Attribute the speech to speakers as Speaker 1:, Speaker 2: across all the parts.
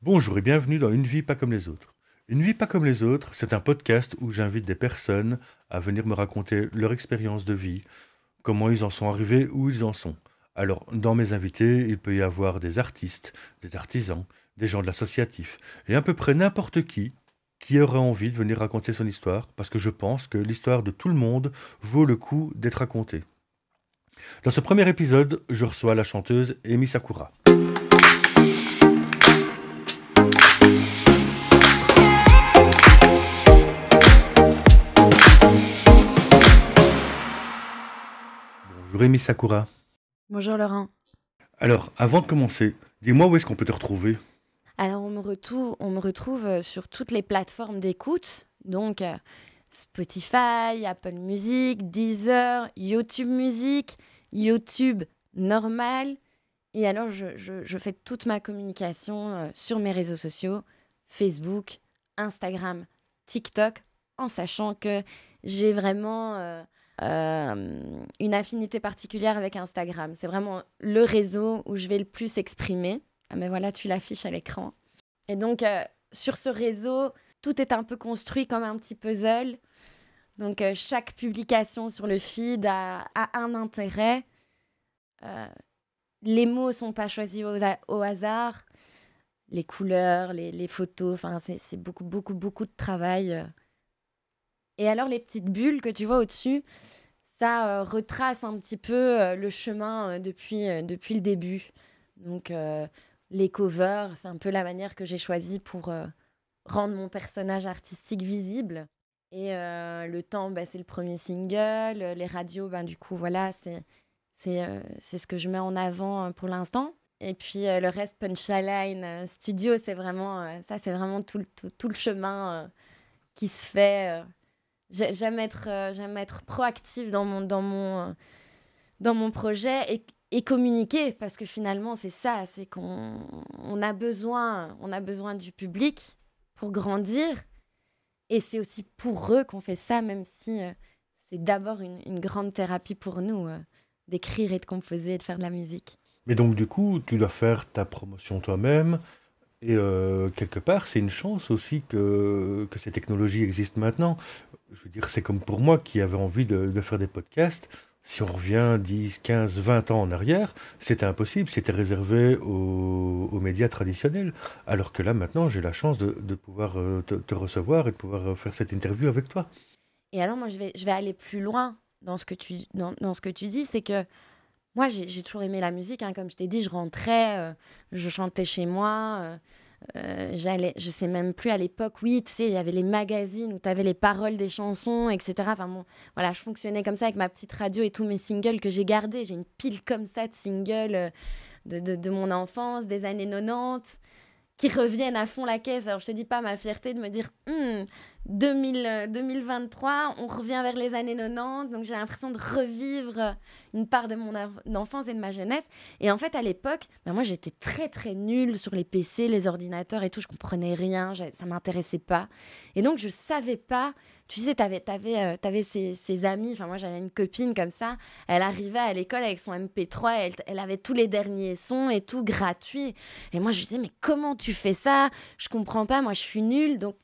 Speaker 1: Bonjour et bienvenue dans Une vie pas comme les autres. Une vie pas comme les autres, c'est un podcast où j'invite des personnes à venir me raconter leur expérience de vie, comment ils en sont arrivés, où ils en sont. Alors, dans mes invités, il peut y avoir des artistes, des artisans, des gens de l'associatif, et à peu près n'importe qui qui aurait envie de venir raconter son histoire, parce que je pense que l'histoire de tout le monde vaut le coup d'être racontée. Dans ce premier épisode, je reçois la chanteuse Emi Sakura. Emi Sakura.
Speaker 2: Bonjour Laurent.
Speaker 1: Alors, avant de commencer, dis-moi où est-ce qu'on peut te retrouver?
Speaker 2: Alors, on me, retrouve, on me retrouve euh, sur toutes les plateformes d'écoute, donc euh, Spotify, Apple Music, Deezer, YouTube Music, YouTube normal. Et alors, je, je- je fais toute ma communication euh, sur mes réseaux sociaux, Facebook, Instagram, TikTok, en sachant que j'ai vraiment euh, euh, une affinité particulière avec Instagram. C'est vraiment le réseau où je vais le plus exprimer. Ah, mais voilà, tu l'affiches à l'écran. Et donc, euh, sur ce réseau, tout est un peu construit comme un petit puzzle. Donc, euh, chaque publication sur le feed a, un intérêt. Les mots sont pas choisis au, ha- au hasard. Les couleurs, les, les photos, c'est beaucoup, beaucoup, beaucoup de travail. Et alors, les petites bulles que tu vois au-dessus, ça euh, retrace un petit peu euh, le chemin euh, depuis, depuis le début. Donc, les covers, c'est un peu la manière que j'ai choisie pour rendre mon personnage artistique visible. Et le temps, bah, c'est le premier single. Les radios, ben, du coup, voilà, c'est c'est euh, ce que je mets en avant pour l'instant. Et puis le reste, Punchline euh, Studio, c'est vraiment, ça, c'est vraiment tout, tout, tout le chemin qui se fait. J'ai- J'aime être, euh, j'aime être proactive dans mon, dans mon, euh, dans mon projet et, communiquer parce que finalement, c'est ça, c'est qu'on on a, besoin, a besoin du public pour grandir. Et c'est aussi pour eux qu'on fait ça, même si euh, c'est d'abord une, grande thérapie pour nous d'écrire et de composer et de faire de la musique.
Speaker 1: Mais donc du coup, tu dois faire ta promotion toi-même. Et quelque part, c'est une chance aussi que, que ces technologies existent maintenant. Je veux dire, c'est comme pour moi qui avais envie de, faire des podcasts. Si on revient 10, 15, 20 ans en arrière, c'était impossible, c'était réservé aux, médias traditionnels. Alors que là, maintenant, j'ai la chance de, pouvoir euh, te, recevoir et de pouvoir euh, faire cette interview avec toi.
Speaker 2: Et alors, moi, je vais, aller plus loin dans ce que tu, dis. C'est que moi, j'ai toujours aimé la musique. hein. Comme je t'ai dit, je rentrais, euh, je chantais chez moi. Euh, j'allais, je sais même plus à l'époque, oui, tu sais, il y avait les magazines où tu avais les paroles des chansons, etc. Enfin bon, voilà, je fonctionnais comme ça avec ma petite radio et tous mes singles que j'ai gardés. J'ai une pile comme ça de singles euh, de, de, de mon enfance, des années 90, qui reviennent à fond la caisse. Alors je te dis pas ma fierté de me dire, Hmm, 2000, euh, 2023, on revient vers les années 90, donc j'ai l'impression de revivre une part de mon enfance et de ma jeunesse. Et en fait, à l'époque, ben moi j'étais très très nulle sur les PC, les ordinateurs et tout, je comprenais rien, ça m'intéressait pas. Et donc je savais pas, tu sais, t'avais avais, ces, ces amis, enfin moi j'avais une copine comme ça, elle arrivait à l'école avec son MP3, elle, elle avait tous les derniers sons et tout gratuit. Et moi je disais, mais comment tu fais ça? Je comprends pas, moi je suis nulle, donc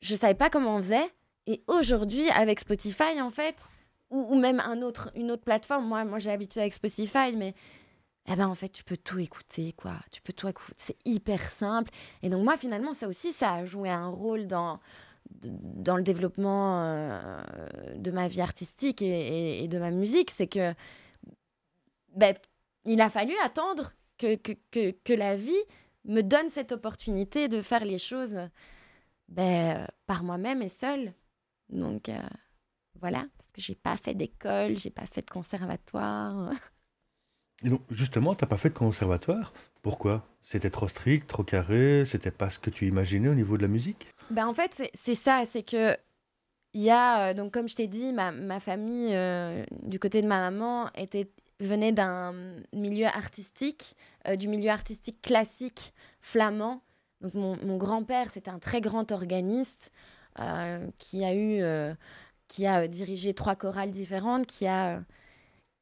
Speaker 2: je savais pas comment on faisait. Et aujourd'hui, avec Spotify, en fait, ou, même un autre, une autre plateforme, moi, moi j'ai l'habitude avec Spotify, mais eh ben, en fait, tu peux tout écouter, quoi. Tu peux tout écouter. C'est hyper simple. Et donc, moi, finalement, ça aussi, ça a joué un rôle dans, dans le développement euh, de ma vie artistique et, et- et de ma musique. C'est que ben, il a fallu attendre que, que, que, que la vie me donne cette opportunité de faire les choses ben, euh, par moi-même et seule. Donc euh, voilà, parce que j'ai pas fait d'école, j'ai pas fait de conservatoire.
Speaker 1: Et donc, justement, t'as pas fait de conservatoire? Pourquoi? C'était trop strict, trop carré, c'était pas ce que tu imaginais au niveau de la musique?
Speaker 2: Ben, en fait, c'est- c'est ça, c'est que il y a, euh, donc comme je t'ai dit, ma, ma famille, euh, du côté de ma maman, était, venait d'un milieu artistique, euh, du milieu artistique classique flamand. Donc mon, mon grand-père, c'était un très grand organiste euh, qui a eu, euh, qui a euh, dirigé trois chorales différentes, qui a,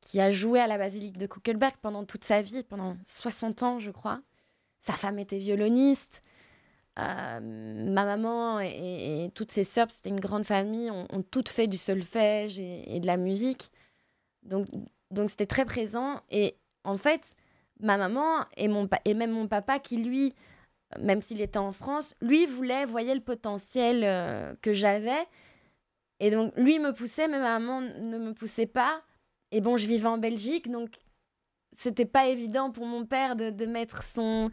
Speaker 2: qui a joué à la basilique de Kuckelberg pendant toute sa vie, pendant 60 ans, je crois. sa femme était violoniste. ma maman et, toutes ses sœurs, c'était une grande famille, ont, toutes fait du solfège et, de la musique. Donc, donc c'était très présent. Et en fait, ma maman et, mon et même mon papa, qui lui, même s'il était en France, lui voulait, voyait le potentiel euh, que j'avais. Et donc, lui me poussait, mais ma maman ne me poussait pas. Et bon, je vivais en Belgique, donc c'était pas évident pour mon père de, mettre son.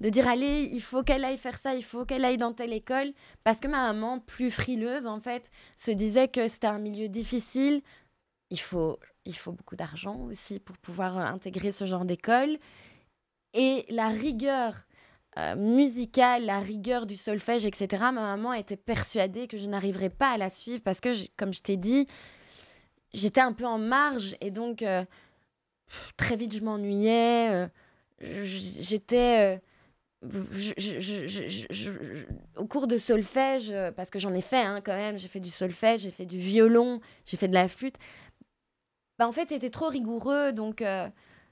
Speaker 2: de dire allez, il faut qu'elle aille faire ça, il faut qu'elle aille dans telle école. Parce que ma maman, plus frileuse en fait, se disait que c'était un milieu difficile. Il faut, il faut beaucoup d'argent aussi pour pouvoir intégrer ce genre d'école. Et la rigueur euh, musicale, la rigueur du solfège, etc., ma maman était persuadée que je n'arriverais pas à la suivre parce que, comme je t'ai dit, j'étais un peu en marge et donc euh, très vite je m'ennuyais. Euh, j'étais. au cours de solfège, parce que j'en ai fait hein, quand même, j'ai fait du solfège, j'ai fait du violon, j'ai fait de la flûte. Bah, en fait, c'était trop rigoureux, donc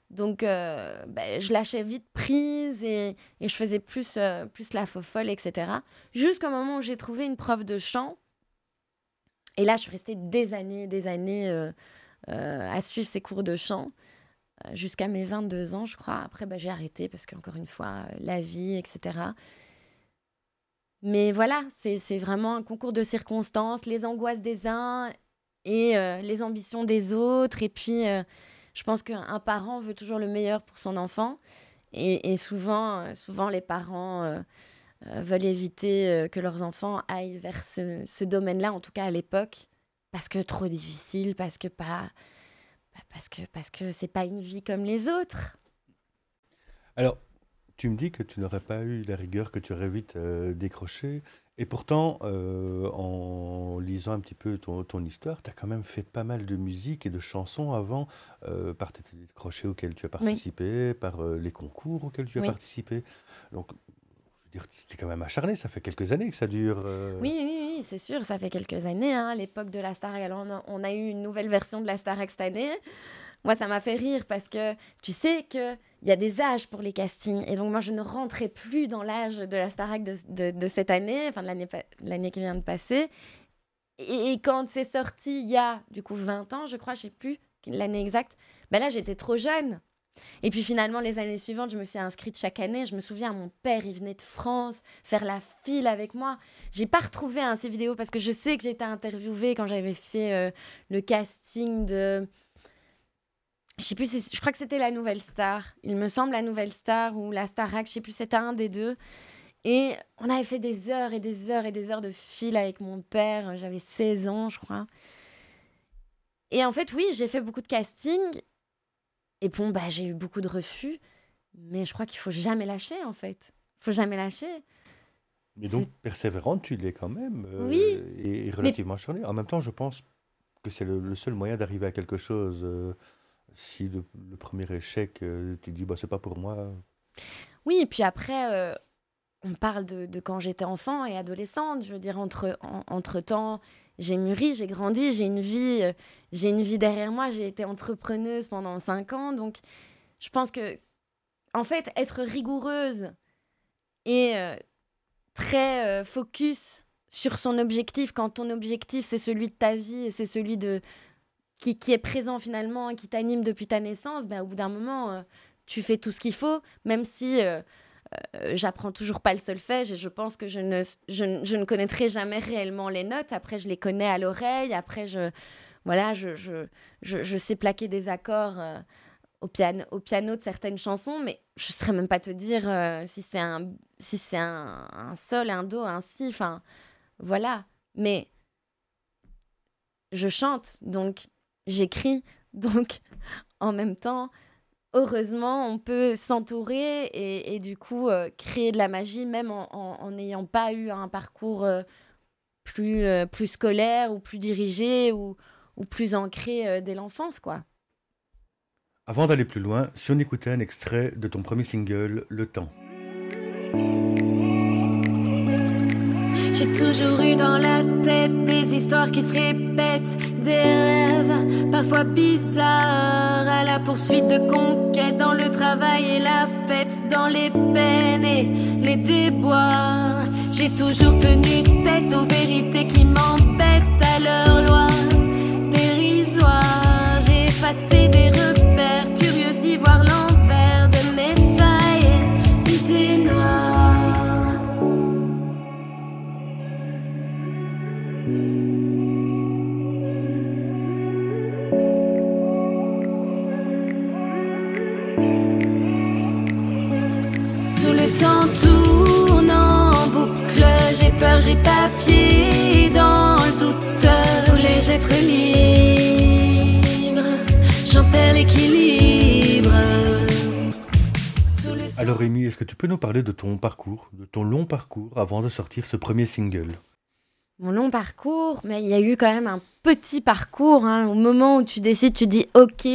Speaker 2: donc, euh, ben, je lâchais vite prise et, je faisais plus, euh, plus la faux folle, etc. Jusqu'au moment où j'ai trouvé une prof de chant. Et là, je suis restée des années, des années euh, à suivre ces cours de chant, jusqu'à mes 22 ans, je crois. Après, ben, j'ai arrêté parce qu'encore une fois, la vie, etc. Mais voilà, c'est vraiment un concours de circonstances, les angoisses des uns et les ambitions des autres. Et puis je pense qu'un parent veut toujours le meilleur pour son enfant. Et, souvent, euh, souvent, les parents euh, euh, veulent éviter que leurs enfants aillent vers ce, domaine-là, en tout cas à l'époque, parce que trop difficile, parce que pas, bah, parce que parce que c'est pas une vie comme les autres.
Speaker 1: Alors, tu me dis que tu n'aurais pas eu la rigueur que tu aurais vite décroché. Et pourtant, euh, en lisant un petit peu ton, ton histoire, tu as quand même fait pas mal de musique et de chansons avant, euh, par tes crochets auxquels tu as participé, par euh, les concours auxquels tu as participé. Donc, je veux dire, tu es quand même acharné, ça fait quelques années que ça dure.
Speaker 2: Oui, oui, oui, c'est sûr, ça fait quelques années. Hein, à l'époque de la Star, alors on a, on a eu une nouvelle version de la Star cette année. Moi, ça m'a fait rire parce que tu sais que il y a des âges pour les castings. Et donc, moi, je ne rentrais plus dans l'âge de la Starac de, de, cette année, enfin de l'année qui vient de passer. Et, quand c'est sorti il y a, du coup, 20 ans, je crois, je sais plus l'année exacte, ben là, j'étais trop jeune. Et puis finalement, les années suivantes, je me suis inscrite chaque année. Je me souviens, mon père, il venait de France faire la file avec moi. J'ai pas retrouvé hein, ces vidéos parce que je sais que j'ai été interviewée quand j'avais fait euh, le casting de je sais plus, je crois que c'était la Nouvelle Star. Il me semble la Nouvelle Star ou la Starac, je sais plus, c'était un des deux. Et on avait fait des heures et des heures et des heures de fil avec mon père. J'avais 16 ans, je crois. Et en fait, oui, j'ai fait beaucoup de casting. Et bon, bah, j'ai eu beaucoup de refus. Mais je crois qu'il faut jamais lâcher, en fait. Il faut jamais lâcher.
Speaker 1: Mais donc, persévérante, tu l'es quand même.
Speaker 2: Euh, oui.
Speaker 1: Et, relativement mais... En même temps, je pense que c'est le, seul moyen d'arriver à quelque chose. Euh, si le, premier échec, euh, tu dis, bah, c'est pas pour moi.
Speaker 2: Oui, et puis après, euh, on parle de, quand j'étais enfant et adolescente. Je veux dire, entre, entre temps, j'ai mûri, j'ai grandi, j'ai une vie, euh, j'ai une vie derrière moi. J'ai été entrepreneuse pendant cinq ans, donc je pense que, en fait, être rigoureuse et très focus sur son objectif, quand ton objectif c'est celui de ta vie et c'est celui de, qui, qui est présent finalement, qui t'anime depuis ta naissance, ben, au bout d'un moment, euh, tu fais tout ce qu'il faut, même si euh, euh, j'apprends toujours pas le solfège et je pense que je ne, je, je, ne connaîtrai jamais réellement les notes. Après, je les connais à l'oreille, après, je, voilà, je, je, je, sais plaquer des accords au, piano, au piano de certaines chansons, mais je ne saurais même pas te dire si c'est un, si un, un sol, un do, un si, enfin, voilà. Mais je chante, donc j'écris. Donc, en même temps, heureusement, on peut s'entourer et, du coup euh, créer de la magie, même en n'ayant pas eu un parcours euh, plus, euh, plus scolaire ou plus dirigé ou, ou plus ancré dès l'enfance, quoi.
Speaker 1: Avant d'aller plus loin, si on écoutait un extrait de ton premier single, Le Temps.
Speaker 3: J'ai toujours eu dans la tête des histoires qui se répètent, des rêves
Speaker 2: parfois bizarre, à la poursuite de conquêtes, dans le travail et la fête, dans les peines et les déboires. J'ai toujours tenu tête aux vérités qui m'embêtent à leur loi
Speaker 1: peux nous parler de ton parcours, de ton long parcours avant de sortir ce premier single?
Speaker 2: Mon long parcours, mais il y a eu quand même un petit parcours. hein. Au moment où tu décides, tu dis OK,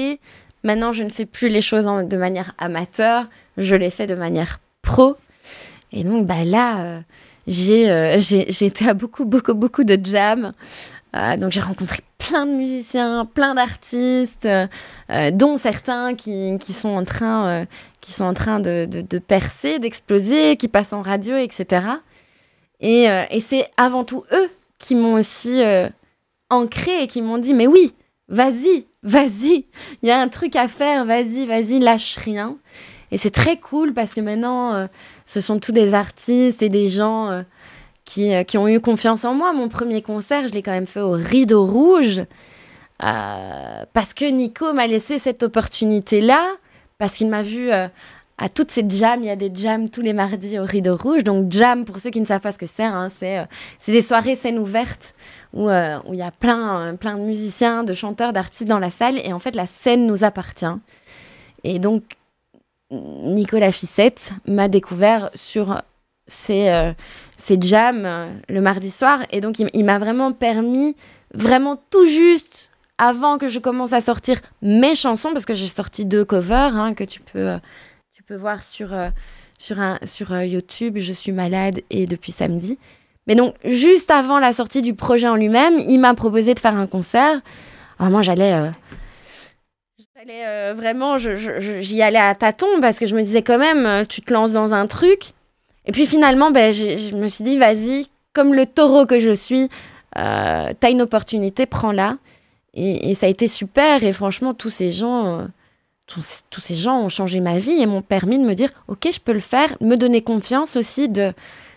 Speaker 2: maintenant je ne fais plus les choses de manière amateur, je les fais de manière pro. Et donc bah là, euh, j'ai euh, été à beaucoup, beaucoup, beaucoup de jams. Euh, donc j'ai rencontré plein de musiciens, plein d'artistes, euh, euh, dont certains qui, qui sont en train, qui sont en train de, de- de percer, d'exploser, qui passent en radio, etc. Et, et c'est avant tout eux qui m'ont aussi ancré et qui m'ont dit mais oui, vas-y, vas-y, il y a un truc à faire, vas-y, vas-y, lâche rien. Et c'est très cool parce que maintenant, ce sont tous des artistes et des gens qui, euh, qui ont eu confiance en moi. Mon premier concert, je l'ai quand même fait au Rideau Rouge euh, parce que Nico m'a laissé cette opportunité-là, parce qu'il m'a vu euh, à toutes ces jams. Il y a des jams tous les mardis au Rideau Rouge. Donc, jam, pour ceux qui ne savent pas ce que c'est, hein, c'est des soirées scènes ouvertes où il y a plein, plein de musiciens, de chanteurs, d'artistes dans la salle. Et en fait, la scène nous appartient. Et donc, Nicolas Fissette m'a découvert sur euh, ces jams euh, le mardi soir. Et donc, il, m'a vraiment permis, vraiment tout juste avant que je commence à sortir mes chansons, parce que j'ai sorti deux covers hein, que tu peux, euh, tu peux voir sur, sur, un, sur YouTube. Je suis malade et depuis samedi. Mais donc, juste avant la sortie du projet en lui-même, il m'a proposé de faire un concert. Alors moi, j'allais... J'allais vraiment, j'y allais à tâtons parce que je me disais quand même, tu te lances dans un truc. Et puis finalement, ben, je me suis dit, vas-y, comme le taureau que je suis, euh, t'as une opportunité, prends-la. Et, et ça a été super. Et franchement, tous ces gens, euh, tous, tous ces gens ont changé ma vie et m'ont permis de me dire, ok, je peux le faire, me donner confiance aussi de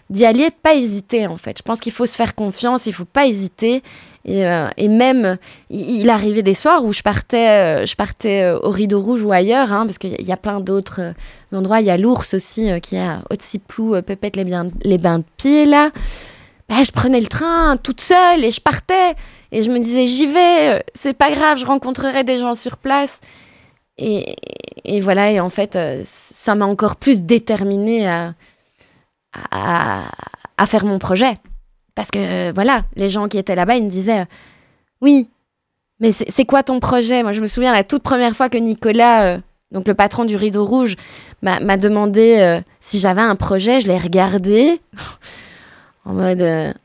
Speaker 2: d'y aller, de pas hésiter en fait. Je pense qu'il faut se faire confiance, il faut pas hésiter. Et, euh, et même, il, arrivait des soirs où je partais, euh, je partais euh, au Rideau Rouge ou ailleurs, hein, parce qu'il y a- plein d'autres endroits. Il y a l'ours aussi, qui est à Haute-Ciplou, Pépette les, Bains de Pied là. Bah, je prenais le train toute seule et je partais. Et je me disais, j'y vais, c'est pas grave, je rencontrerai des gens sur place. Et, voilà, et en fait, ça m'a encore plus déterminée à faire mon projet. Parce que euh, voilà, les gens qui étaient là-bas, ils me disaient, euh, oui, mais c'est quoi ton projet? Moi, je me souviens la toute première fois que Nicolas, euh, donc le patron du Rideau Rouge, m'a m'a demandé si j'avais un projet. Je l'ai regardé en mode,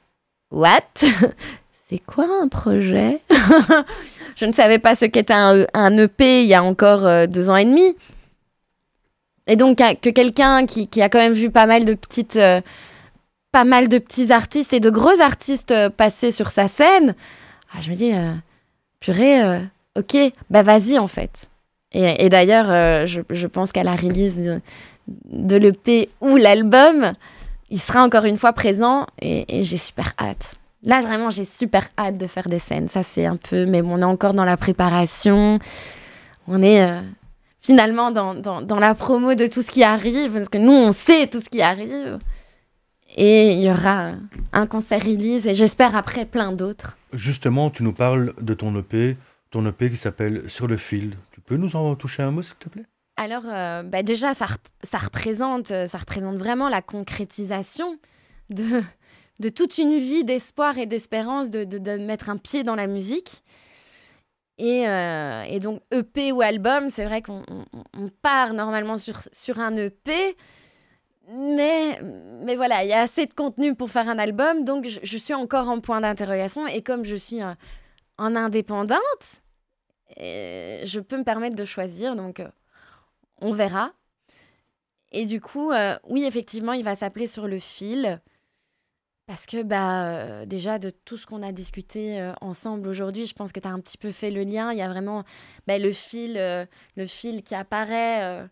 Speaker 2: what? C'est quoi un projet? Je ne savais pas ce qu'était un, un EP il y a encore deux ans et demi. Et donc que que quelqu'un qui, a quand même vu pas mal de petites, pas mal de petits artistes et de gros artistes euh, passer sur sa scène, ah, je me dis, euh, purée, euh, ok, bah vas-y en fait. Et, d'ailleurs, je, pense qu'à la release de, l'EP ou l'album, il sera encore une fois présent et, j'ai super hâte. Là, vraiment, j'ai super hâte de faire des scènes. Ça, c'est un peu, mais on est encore dans la préparation. On est finalement dans, dans la promo de tout ce qui arrive, parce que nous, on sait tout ce qui arrive. Et il y aura un concert release et j'espère après plein d'autres.
Speaker 1: Justement, tu nous parles de ton EP, ton EP qui s'appelle Sur le fil. Tu peux nous en toucher un mot, s'il te plaît?
Speaker 2: Alors, euh, bah déjà, ça, rep- ça, représente, euh, ça représente vraiment la concrétisation de, de toute une vie d'espoir et d'espérance de, de, de mettre un pied dans la musique. Et, euh, et donc, EP ou album, c'est vrai qu'on on- on part normalement sur, sur un EP. Mais, mais voilà, il y a assez de contenu pour faire un album, donc je, suis encore en point d'interrogation. Et comme je suis euh, en indépendante, je peux me permettre de choisir, donc on verra. Et du coup, oui, effectivement, il va s'appeler sur le fil. Parce que bah, déjà, de tout ce qu'on a discuté ensemble aujourd'hui, je pense que tu as un petit peu fait le lien. Il y a vraiment bah, le, fil, le fil qui apparaît,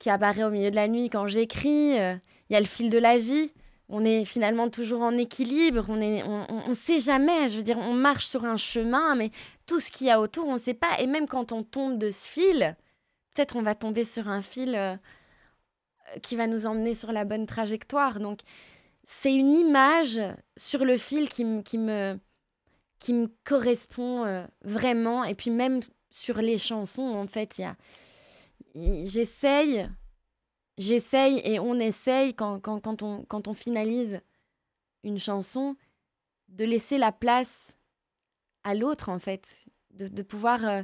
Speaker 2: qui apparaît au milieu de la nuit quand j'écris. Il y a le fil de la vie. On est finalement toujours en équilibre. On ne on, sait jamais. Je veux dire, on marche sur un chemin, mais tout ce qu'il y a autour, on ne sait pas. Et même quand on tombe de ce fil, peut-être on va tomber sur un fil qui va nous emmener sur la bonne trajectoire. Donc, c'est une image sur le fil qui, qui, me, qui me correspond euh, vraiment. Et puis même sur les chansons, en fait, il y a... J'essaye, j'essaye et on essaye quand, quand, quand, on, quand on finalise une chanson de laisser la place à l'autre, en fait. De, de pouvoir, euh,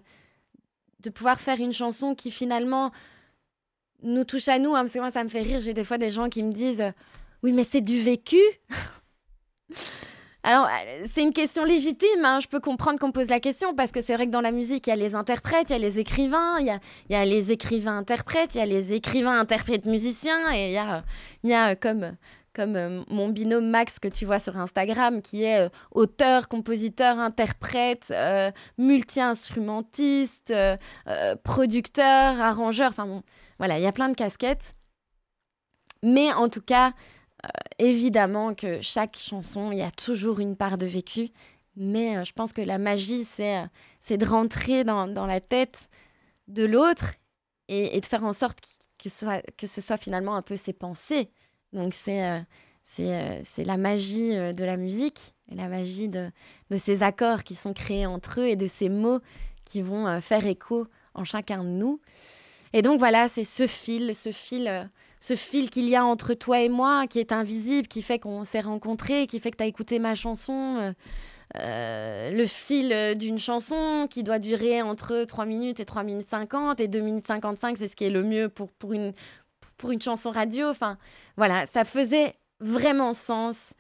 Speaker 2: de pouvoir faire une chanson qui finalement nous touche à nous. Hein, parce que moi, ça me fait rire. J'ai des fois des gens qui me disent oui, mais c'est du vécu. Alors, euh, c'est une question légitime, hein. je peux comprendre qu'on pose la question, parce que c'est vrai que dans la musique, il y a les interprètes, il y a les écrivains, il y a, les écrivains-interprètes, il y a les écrivains-interprètes-musiciens, et il y a, a comme, comme euh, mon binôme Max que tu vois sur Instagram, qui est euh, auteur, compositeur, interprète, multi-instrumentiste, producteur, arrangeur, enfin bon, voilà, il y a plein de casquettes. Mais en tout cas, euh, évidemment que chaque chanson, il y a toujours une part de vécu. Mais euh, je pense que la magie, c'est euh, de rentrer dans, la tête de l'autre et, de faire en sorte que, ce soit, finalement un peu ses pensées. Donc c'est c'est la magie de la musique, la magie de, de, ces accords qui sont créés entre eux et de ces mots qui vont faire écho en chacun de nous. Et donc voilà, c'est ce fil, ce fil ce fil qu'il y a entre toi et moi, qui est invisible, qui fait qu'on s'est rencontrés, qui fait que tu as écouté ma chanson. Euh, euh, le fil d'une chanson qui doit durer entre 3 minutes et 3 minutes 50 et 2 minutes 55, c'est ce qui est le mieux pour, pour, une, pour une chanson radio. Enfin, voilà, ça faisait vraiment sens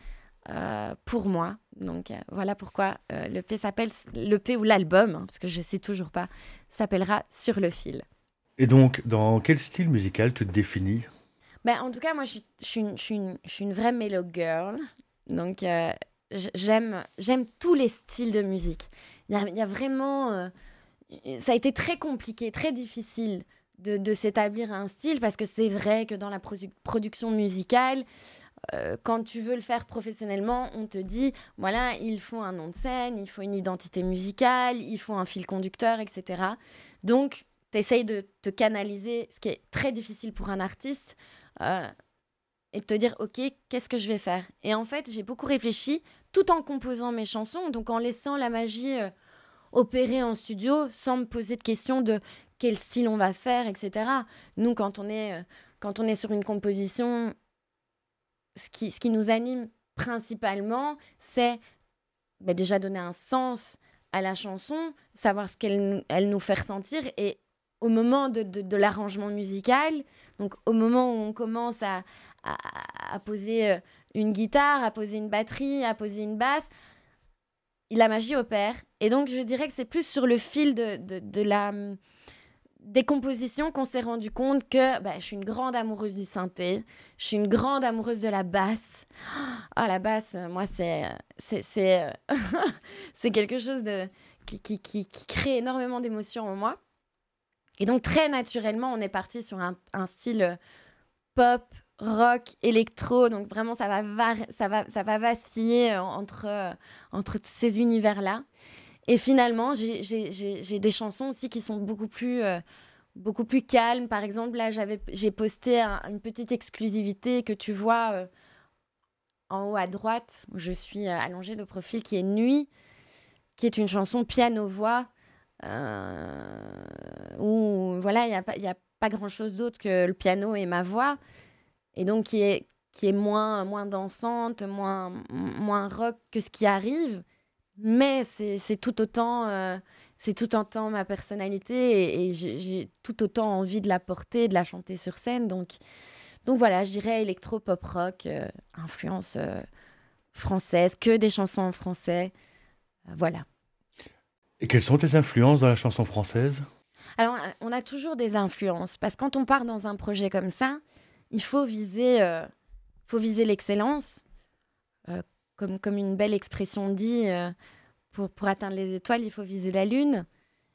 Speaker 2: euh, pour moi. Donc voilà pourquoi le P s'appelle le P ou l'album, hein, parce que je sais toujours pas, s'appellera Sur le fil.
Speaker 1: Et donc, dans quel style musical tu te définis
Speaker 2: ben, en tout cas, moi, je suis, une, une, une vraie mellow girl. Donc, euh, j'aime, tous les styles de musique. Il y a, vraiment. Euh, ça a été très compliqué, très difficile de, de s'établir un style parce que c'est vrai que dans la production musicale, euh, quand tu veux le faire professionnellement, on te dit voilà, il faut un nom de scène, il faut une identité musicale, il faut un fil conducteur, etc. Donc, tu essayes de te canaliser, ce qui est très difficile pour un artiste, euh, et de te dire, OK, qu'est-ce que je vais faire? Et en fait, j'ai beaucoup réfléchi tout en composant mes chansons, donc en laissant la magie euh, opérer en studio sans me poser de questions de quel style on va faire, etc. Nous, quand on est, euh, quand on est sur une composition, ce qui, ce qui nous anime principalement, c'est bah, déjà donner un sens à la chanson, savoir ce qu'elle elle nous fait ressentir et au moment de, de, l'arrangement musical, donc au moment où on commence à, à, poser euh, une guitare, à poser une batterie, à poser une basse, la magie opère. Et donc je dirais que c'est plus sur le fil de, de, la des compositions qu'on s'est rendu compte que bah, je suis une grande amoureuse du synthé, je suis une grande amoureuse de la basse. Ah, la basse, euh, moi, c'est c'est c'est euh, quelque chose de qui, qui, qui, qui crée énormément d'émotions en moi. Et donc, très naturellement, on est parti sur un, style euh, pop, rock, électro. Donc, vraiment, ça va, ça va, ça va vaciller euh, entre, euh, entre ces univers-là. Et finalement, j'ai des chansons aussi qui sont beaucoup plus, beaucoup plus calmes. Par exemple, là, j'ai posté une petite exclusivité que tu vois en haut à droite, où je suis allongée de profil, qui est Nuit, qui est une chanson piano-voix où voilà, il n'y a, pas, a pas grand-chose d'autre que le piano et ma voix, et donc qui est, qui est moins, moins dansante, moins, moins rock que ce qui arrive, mais c'est tout autant... Euh, c'est tout autant ma personnalité et, j'ai tout autant envie de la porter, de la chanter sur scène. Donc, donc voilà, je dirais électro pop rock, euh, influence française, que des chansons en français. voilà.
Speaker 1: Et quelles sont tes influences dans la chanson française?
Speaker 2: Alors, on a toujours des influences, parce que quand on part dans un projet comme ça, il faut viser, euh, viser l'excellence. Euh, comme, comme une belle expression dit, euh, pour, pour atteindre les étoiles, il faut viser la lune.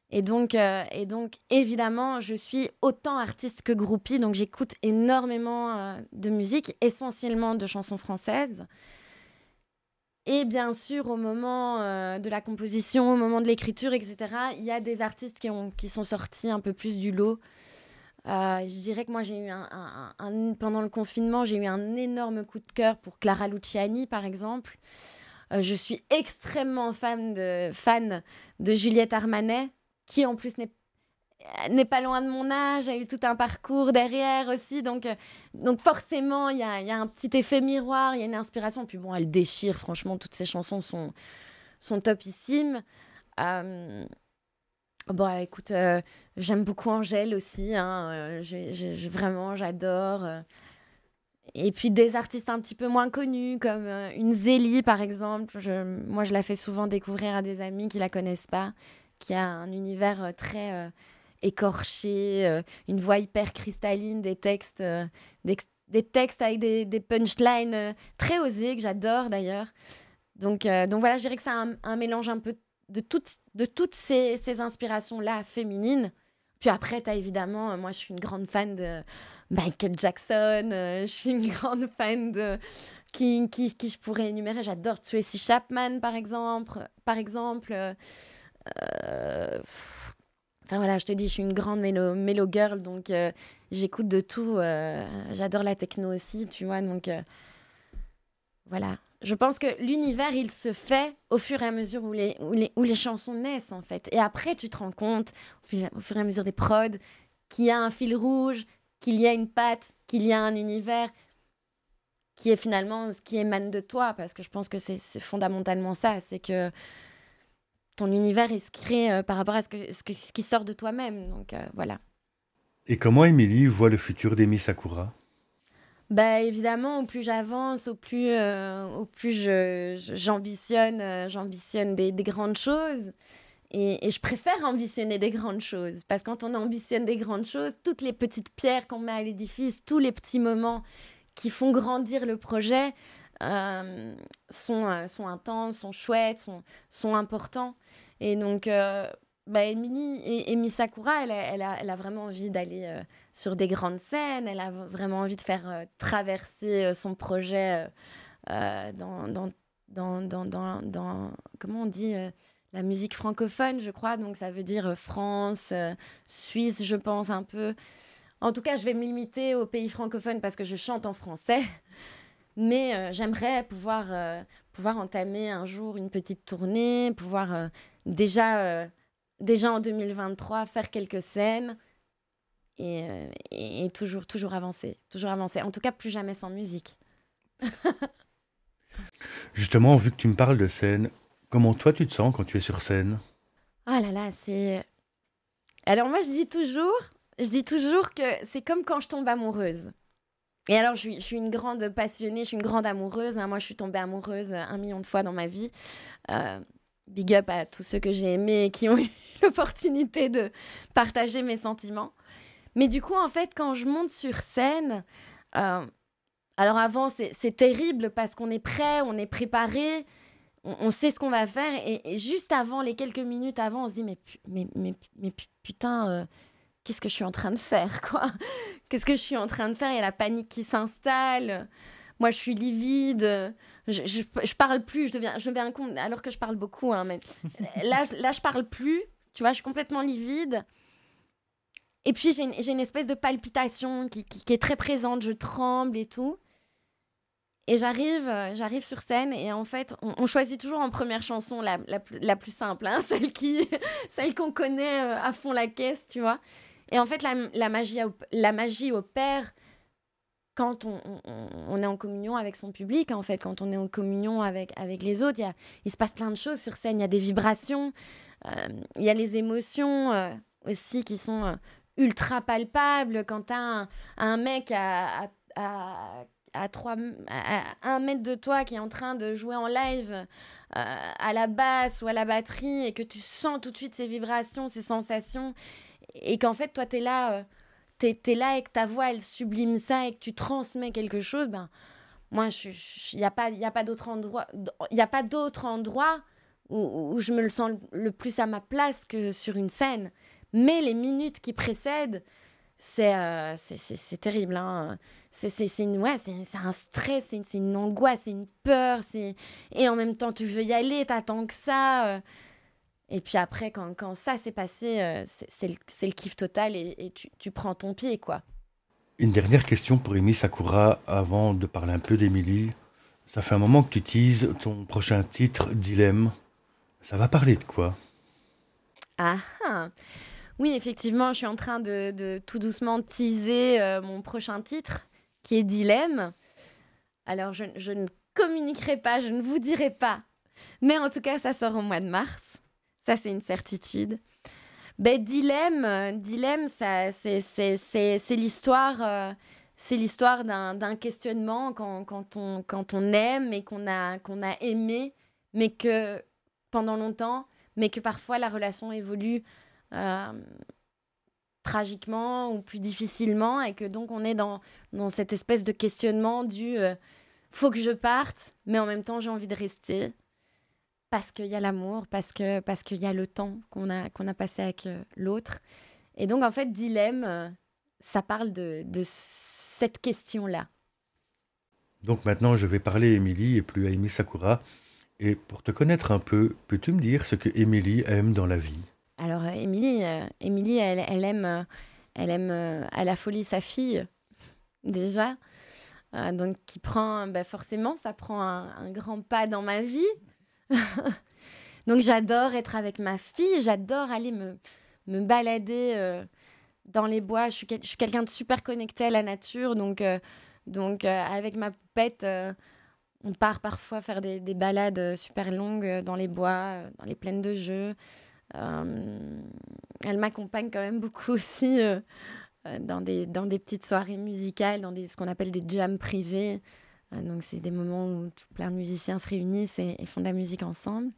Speaker 2: Et donc, et donc, évidemment, je suis autant artiste que groupie, donc j'écoute énormément de musique, essentiellement de chansons françaises. Et bien sûr, au moment de la composition, au moment de l'écriture, etc., il y a des artistes qui, ont, qui sont sortis un peu plus du lot. Euh, je dirais que moi, j'ai eu un, pendant le confinement, j'ai eu un énorme coup de cœur pour Clara Luciani, par exemple. Euh, je suis extrêmement fan de, fan de Juliette Armanet, qui en plus n'est pas loin de mon âge, a eu tout un parcours derrière aussi. Donc, euh, donc forcément, il y a, y a, un petit effet miroir, il y a une inspiration. Puis bon, elle déchire, franchement, toutes ces chansons sont, sont topissimes. Bon, écoute, euh, j'aime beaucoup Angèle aussi. Hein, euh, vraiment, j'adore. Euh. Et puis des artistes un petit peu moins connus, comme une Zélie, par exemple. moi, je la fais souvent découvrir à des amis qui la connaissent pas, qui a un univers très écorché, une voix hyper cristalline, des textes, des, textes avec des, punchlines très osés, que j'adore d'ailleurs. Donc, donc voilà, je dirais que c'est un, mélange un peu de toutes, de toutes ces, ces inspirations-là féminines. Puis après, tu as évidemment, euh, moi je suis une grande fan de Michael Jackson, euh, je suis une grande fan de. Qui, qui, qui je pourrais énumérer J'adore Tracy Chapman, par exemple. Par exemple. Euh, enfin voilà, je te dis, je suis une grande mélo, girl, donc j'écoute de tout. J'adore la techno aussi, tu vois, donc voilà. Je pense que l'univers, il se fait au fur et à mesure où les, où les, où les chansons naissent, en fait. Et après, tu te rends compte, au fur et à mesure des prods, qu'il y a un fil rouge, qu'il y a une patte, qu'il y a un univers qui est finalement ce qui émane de toi. Parce que je pense que c'est fondamentalement ça. C'est que ton univers, il se crée euh, par rapport à ce, que, ce, qui sort de toi-même. Donc, euh, voilà.
Speaker 1: Et comment Émilie voit le futur d'Emi Sakura?
Speaker 2: Bah évidemment, au plus j'avance, au plus, euh, au plus j'ambitionne, euh, j'ambitionne des, des, grandes choses. Et, et, je préfère ambitionner des grandes choses. Parce que quand on ambitionne des grandes choses, toutes les petites pierres qu'on met à l'édifice, tous les petits moments qui font grandir le projet euh, sont, sont intenses, sont chouettes, sont, importants. Et donc, bah, Emily et, Misakura, elle, elle, a, vraiment envie d'aller euh, sur des grandes scènes, elle a vraiment envie de faire euh, traverser euh, son projet dans, dans, dans, dans, dans, comment on dit, la musique francophone, je crois, donc ça veut dire France, Suisse, je pense un peu. En tout cas, je vais me limiter aux pays francophones parce que je chante en français. Mais j'aimerais pouvoir, pouvoir entamer un jour une petite tournée, pouvoir déjà déjà en 2023 faire quelques scènes euh, et, toujours, toujours avancer, toujours avancer. En tout cas, plus jamais sans musique.
Speaker 1: Justement, vu que tu me parles de scène, comment toi tu te sens quand tu es sur scène?
Speaker 2: Ah là là, c'est. Alors moi, je dis toujours, je dis toujours que c'est comme quand je tombe amoureuse. Et alors, je suis, une grande passionnée, je suis une grande amoureuse. Hein. Moi, je suis tombée amoureuse un million de fois dans ma vie. Euh, big up à tous ceux que j'ai aimés et qui ont eu l'opportunité de partager mes sentiments. Mais du coup, en fait, quand je monte sur scène, euh, alors avant, c'est terrible parce qu'on est prêt, on est préparé, on, sait ce qu'on va faire. Et, juste avant, les quelques minutes avant, on se dit, mais, putain, euh, qu'est-ce que je suis en train de faire, quoi? Qu'est-ce que je suis en train de faire? Il y a la panique qui s'installe. Moi, je suis livide. Je, je, parle plus. Je deviens, je deviens con, alors que je parle beaucoup. Hein, là, là, je parle plus. Tu vois, je suis complètement livide. Et puis, j'ai une, une, espèce de palpitation qui, qui, est très présente. Je tremble et tout. Et j'arrive, euh, j'arrive sur scène et en fait, on, choisit toujours en première chanson la, la, la plus simple, hein, celle qui, celle qu'on connaît euh, à fond la caisse, tu vois. Et en fait, la, magie, la magie opère quand on, on, est en communion avec son public, en fait, quand on est en communion avec, avec les autres. Il, se passe plein de choses sur scène, il y a des vibrations. Euh, il y a les émotions euh, aussi qui sont euh, ultra palpables quand tu as un, mec à, à, 3, à, un mètre de toi qui est en train de jouer en live à la basse ou à la batterie et que tu sens tout de suite ces vibrations, ces sensations et qu'en fait toi tu es là euh, t'es es là et que ta voix elle sublime ça et que tu transmets quelque chose ben moi il n'y a pas il a pas d'autre endroit y a pas endroit où, où, je me le sens le plus à ma place que sur une scène mais les minutes qui précèdent c'est euh, c'est terrible hein. c'est une ouais un stress c'est une angoisse c'est une peur et en même temps tu veux y aller t'attends que ça euh. Et puis après quand, quand ça s'est passé euh, c'est le, le kiff total et, et tu, tu, prends ton pied quoi
Speaker 1: une dernière question pour Amy Sakura avant de parler un peu d'Emilie ça fait un moment que tu utilises ton prochain titre Dilemme ça va parler de quoi?
Speaker 2: Ah, ah. Oui, effectivement, je suis en train de, de tout doucement teaser euh, mon prochain titre, qui est Dilemme. Alors, je, je, ne communiquerai pas, je ne vous dirai pas. Mais en tout cas, ça sort au mois de mars. Ça, c'est une certitude. Ben, dilemme, dilemme, ça, c'est, c'est, c'est, c'est l'histoire, euh, c'est l'histoire d'un, d'un questionnement quand, quand, on, quand on aime et qu'on a, qu'on a aimé, mais que pendant longtemps, mais que parfois la relation évolue euh, tragiquement ou plus difficilement et que donc on est dans, dans cette espèce de questionnement du euh, faut que je parte, mais en même temps j'ai envie de rester parce qu'il y a l'amour, parce que parce qu'il y a le temps qu'on a qu'on a passé avec euh, l'autre. Et donc en fait dilemme, euh, ça parle de, de cette question là.
Speaker 1: Donc maintenant je vais parler à Émilie et plus à Amy Sakura. Et pour te connaître un peu, peux-tu me dire ce que Émilie aime dans la vie?
Speaker 2: Alors, euh, Émilie, euh, Émilie elle, elle, aime, elle aime à la folie sa fille, déjà. donc, qui prend, bah forcément, ça prend un, grand pas dans ma vie. donc, j'adore être avec ma fille, j'adore aller me, me balader dans les bois. Je suis, quelqu'un de super connecté à la nature, donc, donc avec ma poupette on part parfois faire des, des, balades super longues dans les bois, dans les plaines de. Euh, elle m'accompagne quand même beaucoup aussi euh, euh, dans, des, dans des petites soirées musicales, dans des, ce qu'on appelle des jams privés. Donc, c'est des moments où plein de musiciens se réunissent et, font de la musique ensemble.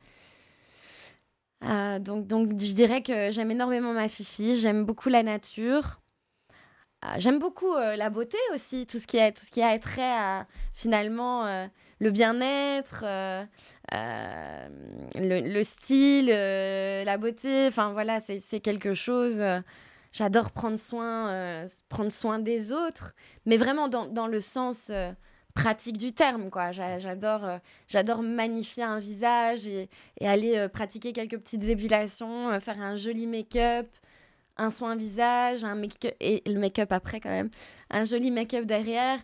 Speaker 2: Euh, donc, donc, je dirais que j'aime énormément ma fifi, j'aime beaucoup la nature. Euh, j'aime beaucoup euh, la beauté aussi, tout ce qui a, tout ce qui a trait à finalement le bien-être, euh, le, le, style, euh, la beauté, enfin voilà, c'est quelque chose. Euh, j'adore prendre soin, prendre soin des autres, mais vraiment dans, dans le sens pratique du terme quoi. J'adore j'adore magnifier un visage et, et aller pratiquer quelques petites épilations faire un joli make-up un soin visage un make et le make-up après quand même. Un joli make-up derrière.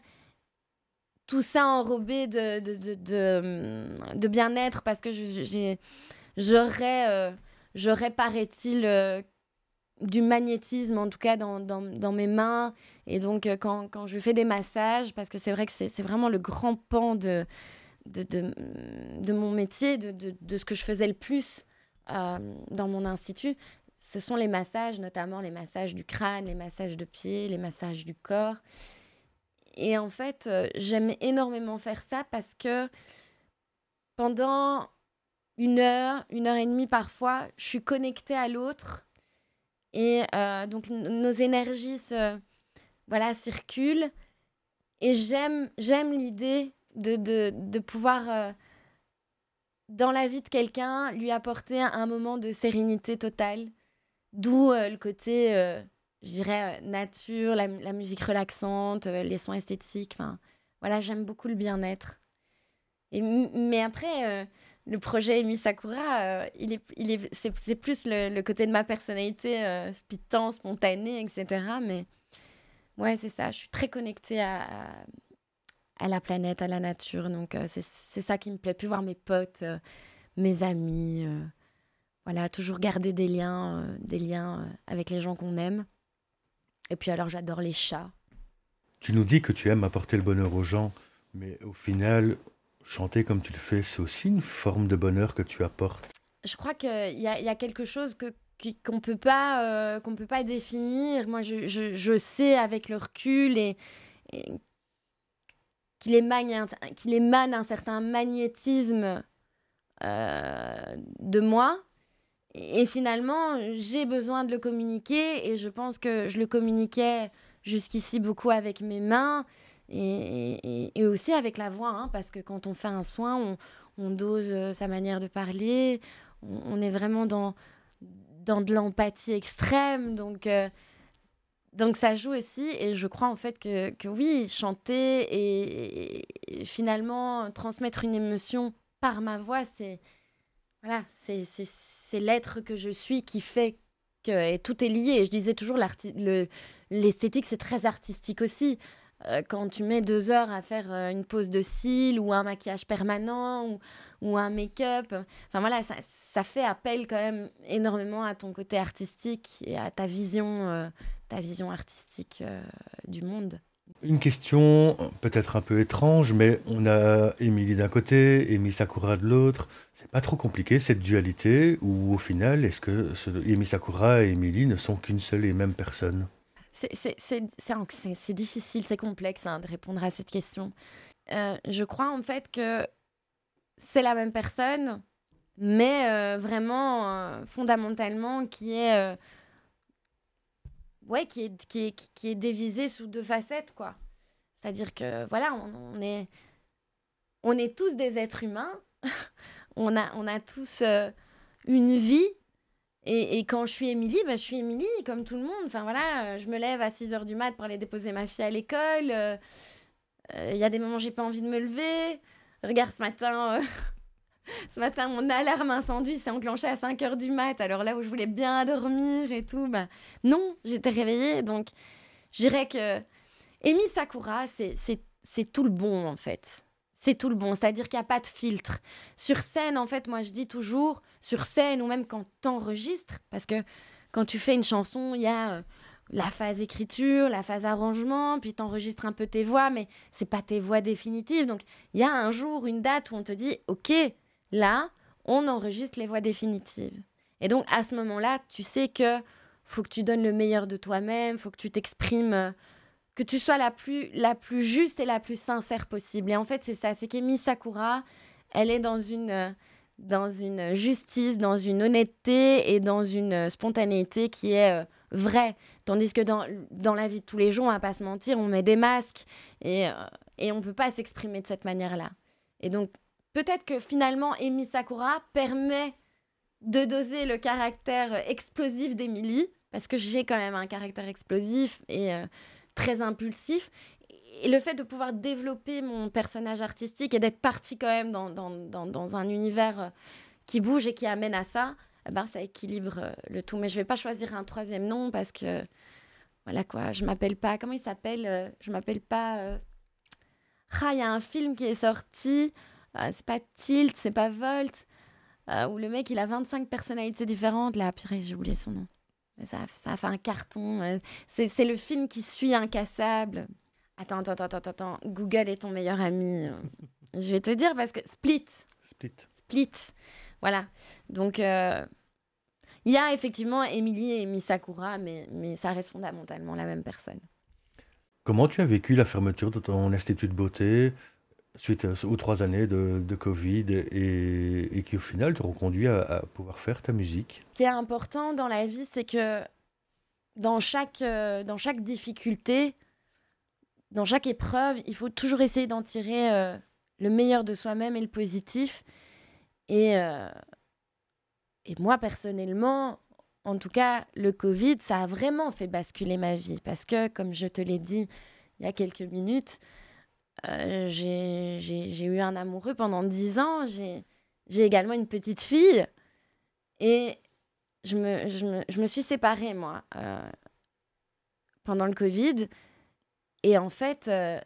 Speaker 2: Tout ça enrobé de, de, de, de, de bien-être parce que j'aurais, euh, j'aurais paraît-il, euh, du magnétisme, en tout cas dans, dans, mes mains. Et donc, euh, quand, quand, je fais des massages, parce que c'est vrai que c'est vraiment le grand pan de, de, de, mon métier, de, de, ce que je faisais le plus euh, dans mon institut, ce sont les massages, notamment les massages du crâne, les massages de pied, les massages du corps. Et en fait, euh, j'aime énormément faire ça parce que pendant une heure, une heure et demie parfois, je suis connectée à l'autre. Et euh, donc, nos énergies se, voilà, circulent. Et j'aime, j'aime l'idée de, de, de pouvoir, euh, dans la vie de quelqu'un, lui apporter un, moment de sérénité totale. D'où le côté je dirais, euh, nature, la, musique relaxante, euh, les sons esthétiques. Enfin, voilà, j'aime beaucoup le bien-être. Mais après, euh, le projet Emi Sakura, euh, il est, il est, c'est, c'est plus le, le, côté de ma personnalité, euh, spitant, spontané, etc. Mais ouais, c'est ça. Je suis très connectée à, à, la planète, à la nature. Donc, euh, c'est, c'est ça qui me plaît. Puis voir mes potes, mes amis. voilà, toujours garder des liens, des liens avec les gens qu'on aime. Et puis alors j'adore les chats.
Speaker 1: Tu nous dis que tu aimes apporter le bonheur aux gens, mais au final, chanter comme tu le fais, c'est aussi une forme de bonheur que tu apportes.
Speaker 2: Je crois qu'il y, y a, quelque chose que qu'on ne peut pas euh, peut pas définir moi je, je, je, sais avec le recul et, qu'il émane, émane un certain magnétisme euh, de moi. Et, finalement, j'ai besoin de le communiquer et je pense que je le communiquais jusqu'ici beaucoup avec mes mains et, aussi avec la voix, hein, parce que quand on fait un soin, on, dose euh, sa manière de parler, on, est vraiment dans, dans de l'empathie extrême, donc, euh, donc ça joue aussi, et je crois en fait que, que oui, chanter et, finalement transmettre une émotion par ma voix, c'est voilà, l'être que je suis qui fait que tout est lié. Et je disais toujours, l'esthétique, c'est très artistique aussi. Euh, quand tu mets deux heures à faire euh, une pose de cils ou un maquillage permanent ou, un make-up, enfin voilà, ça, ça, fait appel quand même énormément à ton côté artistique et à ta vision, euh, ta vision artistique du monde.
Speaker 1: Une question peut-être un peu étrange, mais on a Émilie d'un côté, Emi Sakura de l'autre. C'est pas trop compliqué cette dualité, ou au final, est-ce que Emi Sakura et Émilie ne sont qu'une seule et même personne?
Speaker 2: C'est difficile, c'est complexe hein, de répondre à cette question. Euh, je crois en fait que c'est la même personne, mais euh, vraiment euh, fondamentalement qui est, ouais, qui est, qui, est, qui est dévisée sous deux facettes, quoi. C'est-à-dire que voilà, on, on, est, on est tous des êtres humains, on, a, on a tous une vie et, quand je suis Émilie, bah, je suis Émilie, comme tout le monde. Enfin voilà, je me lève à 6 h du mat pour aller déposer ma fille à l'école. Il euh, y a des moments j'ai pas envie de me lever. Regarde, ce matin, euh, ce matin mon alarme incendie s'est enclenchée à 5 h du mat. Alors là où je voulais bien dormir et tout, bah non, j'étais réveillée. Donc je dirais que Emi Sakura, c'est tout le bon en fait c'est tout le bon. C'est-à-dire qu'il n'y a pas de filtre. Sur scène, en fait, moi je dis toujours, sur scène ou même quand t'enregistres, parce que quand tu fais une chanson, il y a euh, la phase écriture, la phase arrangement, puis t'enregistres un peu tes voix, mais c'est pas tes voix définitives. Donc il y a un jour, une date où on te dit, ok, là, on enregistre les voix définitives. Et donc à ce moment-là, tu sais que faut que tu donnes le meilleur de toi-même, faut que tu t'exprimes euh, que tu sois la plus, la plus juste et la plus sincère possible. Et en fait, c'est ça, c'est qu'Emi Sakura, elle est dans une, dans une justice, dans une honnêteté et dans une spontanéité qui est euh, vraie. Tandis que dans, dans la vie de tous les jours, on va pas se mentir, on met des masques et, euh, et on peut pas s'exprimer de cette manière-là. Et donc, peut-être que finalement, Emi Sakura permet de doser le caractère explosif d'Emily, parce que j'ai quand même un caractère explosif et... Euh, très impulsif. Et le fait de pouvoir développer mon personnage artistique et d'être parti quand même dans, dans, dans, un univers euh, qui bouge et qui amène à ça, eh ben, ça équilibre euh, le tout. Mais je vais pas choisir un troisième nom parce que, voilà quoi, je m'appelle pas, comment il s'appelle euh, Je m'appelle pas... Ah, il y a un film qui est sorti, c'est pas Tilt, c'est pas Volt, où le mec, il a 25 personnalités différentes. Là, purée, j'ai oublié son nom. Ça, ça a fait un carton. Euh, c'est le film qui suit Incassable. Attends, attends, attends, attends, Google est ton meilleur ami. Je vais te dire parce que Split.
Speaker 1: Split.
Speaker 2: Split. Voilà. Donc, euh, il y a effectivement Emily et Misakura, mais, mais ça reste fondamentalement la même personne.
Speaker 1: Comment tu as vécu la fermeture de ton institut de beauté? Suite aux trois années de, Covid et, qui au final te reconduit à, à, pouvoir faire ta musique.
Speaker 2: Ce qui est important dans la vie, c'est que dans chaque, euh, difficulté, dans chaque épreuve, il faut toujours essayer d'en tirer euh, le meilleur de soi-même et le positif. Et, euh, et moi, personnellement, en tout cas, le Covid, ça a vraiment fait basculer ma vie. Parce que, comme je te l'ai dit il y a quelques minutes, j'ai eu un amoureux pendant dix ans. J'ai également une petite fille. Et je me, je me, je me suis séparée, moi, euh, pendant le Covid. Et en fait, euh,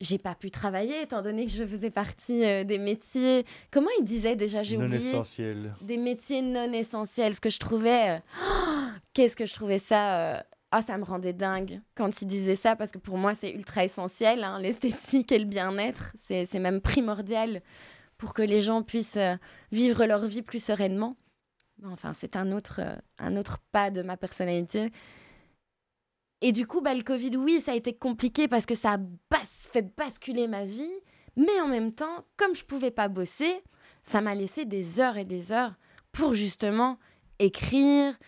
Speaker 2: j'ai pas pu travailler étant donné que je faisais partie des métiers. Comment il disait déjà J'ai oublié?
Speaker 1: essentiels.
Speaker 2: Des métiers non essentiels. Ce que je trouvais. Qu'est-ce que je trouvais ça ah, ça me rendait dingue quand il disait ça, parce que pour moi, c'est ultra essentiel. Hein, l'esthétique et le bien-être, c'est même primordial pour que les gens puissent euh, vivre leur vie plus sereinement. Enfin, c'est un autre, euh, un autre pas de ma personnalité. Et du coup, bah, le Covid, oui, ça a été compliqué parce que ça a fait basculer ma vie. Mais en même temps, comme je pouvais pas bosser, ça m'a laissé des heures et des heures pour justement écrire,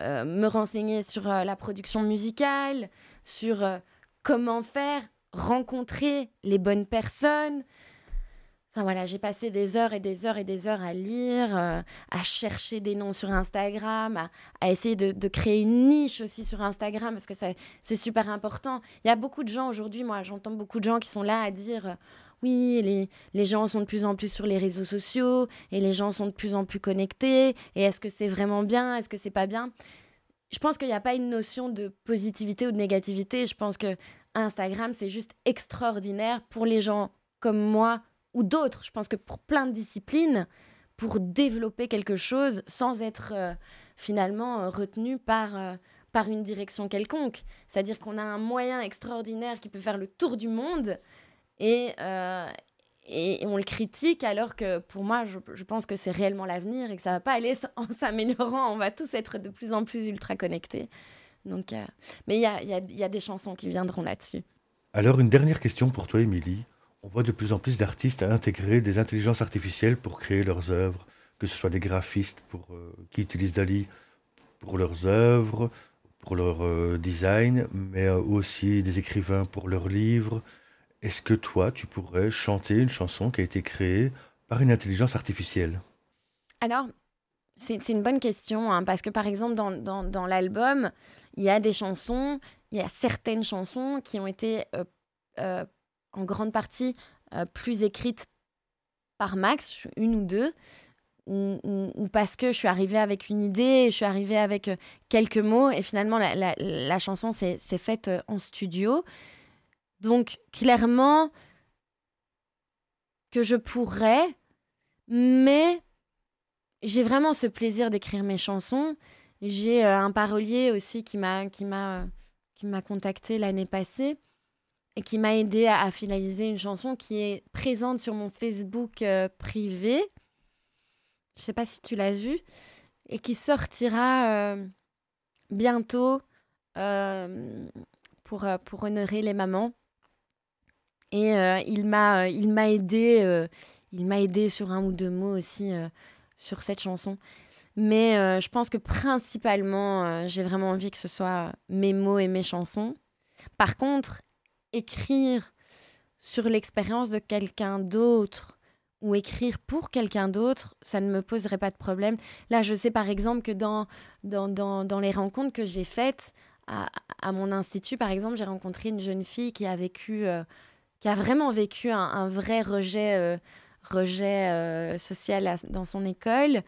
Speaker 2: euh, me renseigner sur euh, la production musicale, sur euh, comment faire, rencontrer les bonnes personnes, Enfin voilà, j'ai passé des heures et des heures et des heures à lire, à chercher des noms sur Instagram, à, essayer de, créer une niche aussi sur Instagram parce que c'est super important. Il y a beaucoup de gens aujourd'hui, moi j'entends beaucoup de gens qui sont là à dire oui, les, gens sont de plus en plus sur les réseaux sociaux et les gens sont de plus en plus connectés et est-ce que c'est vraiment bien, est-ce que c'est pas bien? Je pense qu'il n'y a pas une notion de positivité ou de négativité. Je pense que Instagram c'est juste extraordinaire pour les gens comme moi ou d'autres. Je pense que pour plein de disciplines, pour développer quelque chose sans être euh, finalement euh, retenu par, euh, par une direction quelconque. C'est-à-dire qu'on a un moyen extraordinaire qui peut faire le tour du monde et, et, on le critique alors que pour moi, je, pense que c'est réellement l'avenir et que ça va pas aller en s'améliorant. On va tous être de plus en plus ultra connectés. Donc, mais il y a, y, y a des chansons qui viendront là-dessus.
Speaker 1: Alors, une dernière question pour toi, Émilie. On voit de plus en plus d'artistes intégrer des intelligences artificielles pour créer leurs œuvres, que ce soit des graphistes euh, qui utilisent Dali pour leurs œuvres, pour leur euh, design, mais euh, aussi des écrivains pour leurs livres. Est-ce que toi, tu pourrais chanter une chanson qui a été créée par une intelligence artificielle?
Speaker 2: Alors, c'est une bonne question, hein, parce que par exemple, dans, dans, l'album, il y a des chansons, il y a certaines chansons qui ont été en grande partie euh, plus écrite par Max, une ou deux, ou, parce que je suis arrivée avec une idée, je suis arrivée avec euh, quelques mots, et finalement la, chanson s'est faite euh, en studio. Donc clairement que je pourrais, mais j'ai vraiment ce plaisir d'écrire mes chansons. J'ai un parolier aussi qui m'a qui m'a qui m'a contacté l'année passée et qui m'a aidé à, finaliser une chanson qui est présente sur mon Facebook euh, privé. Je ne sais pas si tu l'as vu et qui sortira euh, bientôt euh, pour, pour honorer les mamans. Et il m'a il m'a aidé il m'a aidé sur un ou deux mots aussi sur cette chanson. Mais je pense que principalement, j'ai vraiment envie que ce soit mes mots et mes chansons. Par contre, écrire sur l'expérience de quelqu'un d'autre ou écrire pour quelqu'un d'autre, ça ne me poserait pas de problème. Là, je sais par exemple que dans, dans, dans, les rencontres que j'ai faites à, à, mon institut, par exemple, j'ai rencontré une jeune fille qui a vécu, euh, qui a vraiment vécu un, vrai rejet, euh, rejet euh, social dans son école.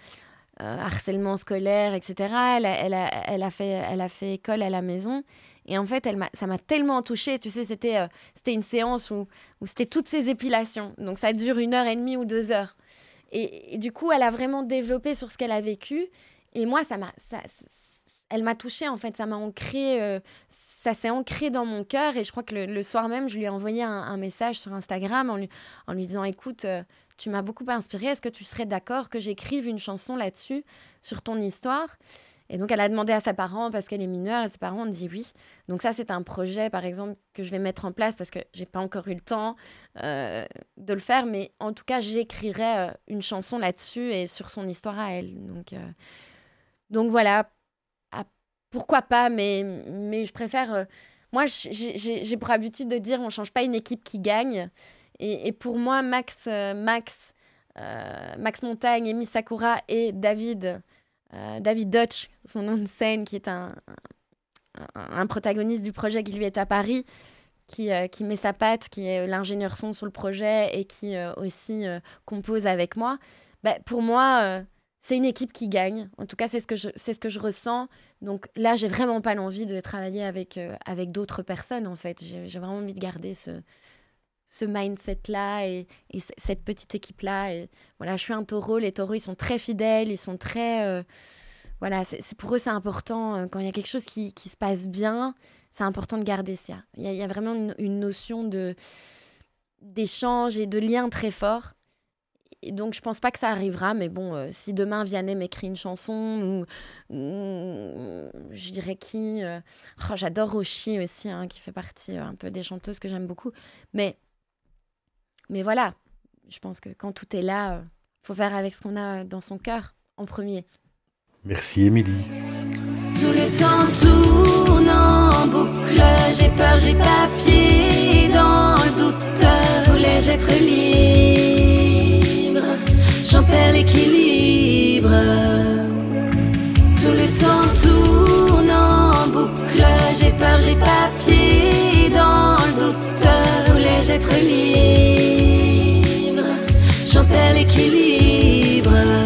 Speaker 2: harcèlement scolaire, etc. Elle a, fait, elle a fait école à la maison. Et en fait, ça m'a tellement touchée. Tu sais, c'était euh, une séance où, c'était toutes ces épilations. Donc, ça dure une heure et demie ou deux heures. Et, du coup, elle a vraiment développé sur ce qu'elle a vécu. Et moi, ça m'a, ça, elle m'a touchée, en fait. Ça m'a ancré, euh, ça s'est ancré dans mon cœur. Et je crois que le, soir même, je lui ai envoyé un, message sur Instagram en lui, disant Écoute, euh, tu m'as beaucoup inspirée. Est-ce que tu serais d'accord que j'écrive une chanson là-dessus, sur ton histoire? Et donc, elle a demandé à ses parents parce qu'elle est mineure et ses parents ont dit oui. Donc, ça, c'est un projet, par exemple, que je vais mettre en place parce que j'ai pas encore eu le temps euh, de le faire. Mais en tout cas, j'écrirai euh, une chanson là-dessus et sur son histoire à elle. Donc, donc voilà. Pourquoi pas, mais, mais je préfère. moi, j'ai pour habitude de dire on change pas une équipe qui gagne. Et, et pour moi, Max, Max, Max Montagne, Emi Sakura et David. Euh, David Dutch, son nom de scène, qui est un, un, protagoniste du projet qui lui est à Paris, qui, euh, qui met sa patte, qui est l'ingénieur son sur le projet et qui euh, aussi compose avec moi. Bah, pour moi, c'est une équipe qui gagne. En tout cas, c'est ce que je, c'est ce que je ressens. Donc là, j'ai vraiment pas l'envie de travailler avec, avec d'autres personnes, en fait. J'ai, vraiment envie de garder ce, ce mindset-là et, cette petite équipe-là. Et voilà, je suis un taureau. Les taureaux, ils sont très fidèles, ils sont très. Euh, voilà, c'est, pour eux, c'est important. Euh, quand il y a quelque chose qui, qui se passe bien, c'est important de garder ça. Il y, a, vraiment une, notion de, d'échange et de lien très fort. Et donc, je pense pas que ça arrivera, mais bon, euh, si demain Vianney m'écrit une chanson, ou, je dirais qui. euh, oh, J'adore Roshi aussi, hein, qui fait partie euh, un peu des chanteuses que j'aime beaucoup. Mais, mais voilà, je pense que quand tout est là, euh, faut faire avec ce qu'on a dans son cœur en premier.
Speaker 1: Merci Émilie j'en perds l'équilibre.
Speaker 3: Tout le temps tourne en boucle, j'ai peur, j'ai pas pied dans le doute. Voulais-je être libre? J'en perds l'équilibre.